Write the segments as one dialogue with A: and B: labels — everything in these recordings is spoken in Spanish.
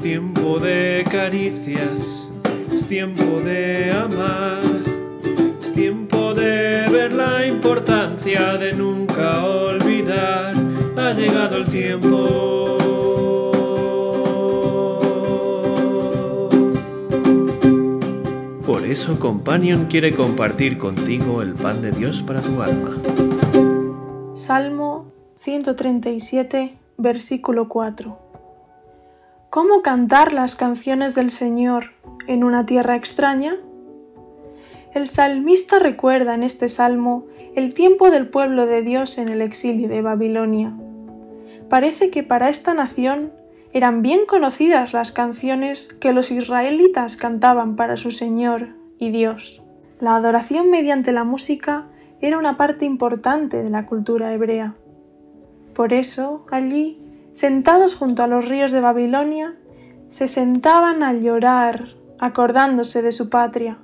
A: Es tiempo de caricias, es tiempo de amar, es tiempo de ver la importancia de nunca olvidar. Ha llegado el tiempo. Por eso Companion quiere compartir contigo el pan de Dios para tu alma.
B: Salmo 137, versículo 4. ¿Cómo cantar las canciones del Señor en una tierra extraña? El salmista recuerda en este salmo el tiempo del pueblo de Dios en el exilio de Babilonia. Parece que para esta nación eran bien conocidas las canciones que los israelitas cantaban para su Señor y Dios. La adoración mediante la música era una parte importante de la cultura hebrea. Por eso, allí, sentados junto a los ríos de Babilonia, se sentaban a llorar, acordándose de su patria.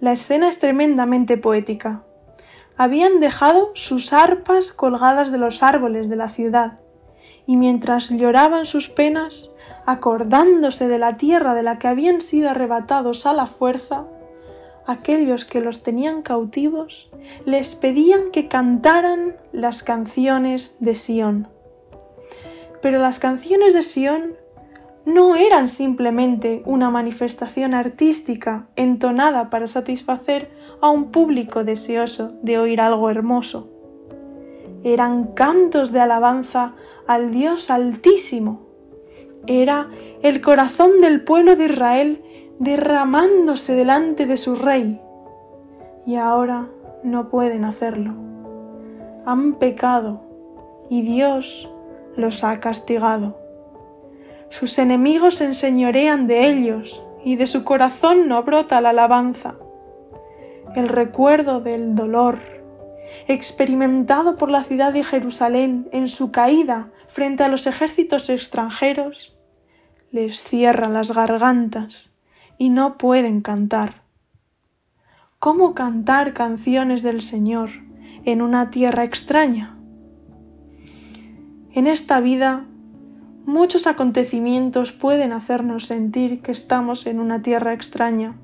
B: La escena es tremendamente poética. Habían dejado sus arpas colgadas de los árboles de la ciudad, y mientras lloraban sus penas, acordándose de la tierra de la que habían sido arrebatados a la fuerza, aquellos que los tenían cautivos les pedían que cantaran las canciones de Sión. Pero las canciones de Sión no eran simplemente una manifestación artística entonada para satisfacer a un público deseoso de oír algo hermoso. Eran cantos de alabanza al Dios Altísimo. Era el corazón del pueblo de Israel derramándose delante de su rey. Y ahora no pueden hacerlo. Han pecado y Dios los ha castigado. Sus enemigos se enseñorean de ellos y de su corazón no brota la alabanza. El recuerdo del dolor experimentado por la ciudad de Jerusalén en su caída frente a los ejércitos extranjeros les cierra las gargantas y no pueden cantar. ¿Cómo cantar canciones del Señor en una tierra extraña? En esta vida muchos acontecimientos pueden hacernos sentir que estamos en una tierra extraña.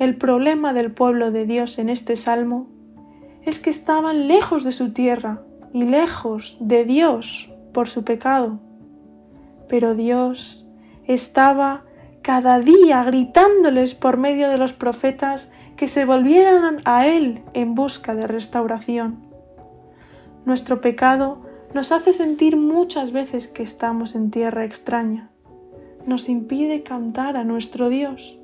B: El problema del pueblo de Dios en este salmo es que estaban lejos de su tierra y lejos de Dios por su pecado. Pero Dios estaba cada día gritándoles por medio de los profetas que se volvieran a Él en busca de restauración. Nuestro pecado nos hace sentir muchas veces que estamos en tierra extraña. Nos impide cantar a nuestro Dios.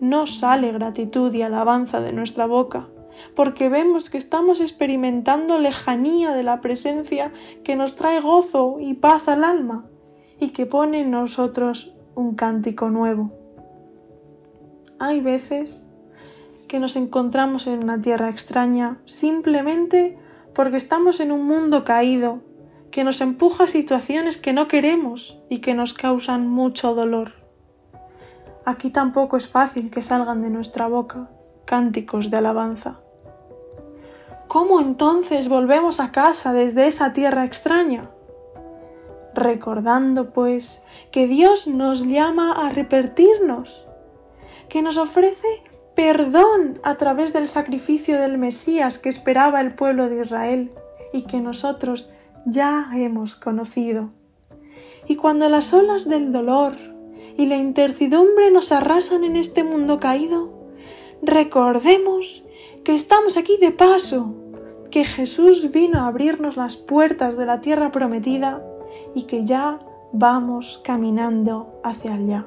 B: No sale gratitud y alabanza de nuestra boca, porque vemos que estamos experimentando lejanía de la presencia que nos trae gozo y paz al alma y que pone en nosotros un cántico nuevo. Hay veces que nos encontramos en una tierra extraña simplemente porque estamos en un mundo caído que nos empuja a situaciones que no queremos y que nos causan mucho dolor. Aquí tampoco es fácil que salgan de nuestra boca cánticos de alabanza. ¿Cómo entonces volvemos a casa desde esa tierra extraña? recordando pues que Dios nos llama a repetirnos, que nos ofrece perdón a través del sacrificio del Mesías que esperaba el pueblo de Israel y que nosotros ya hemos conocido. Y cuando las olas del dolor y la incertidumbre nos arrasan en este mundo caído, recordemos que estamos aquí de paso, que Jesús vino a abrirnos las puertas de la tierra prometida y que ya vamos caminando hacia allá.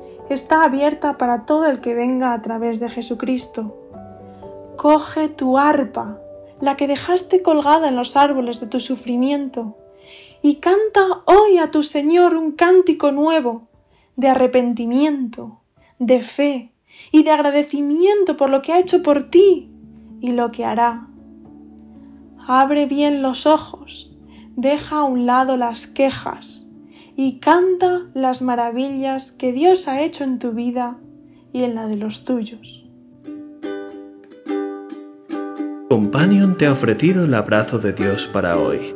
B: está abierta para todo el que venga a través de Jesucristo. Coge tu arpa, la que dejaste colgada en los árboles de tu sufrimiento, y canta hoy a tu Señor un cántico nuevo de arrepentimiento, de fe y de agradecimiento por lo que ha hecho por ti y lo que hará. Abre bien los ojos, deja a un lado las quejas y canta las maravillas que Dios ha hecho en tu vida y en la de los tuyos.
A: Companion te ha ofrecido el abrazo de Dios para hoy.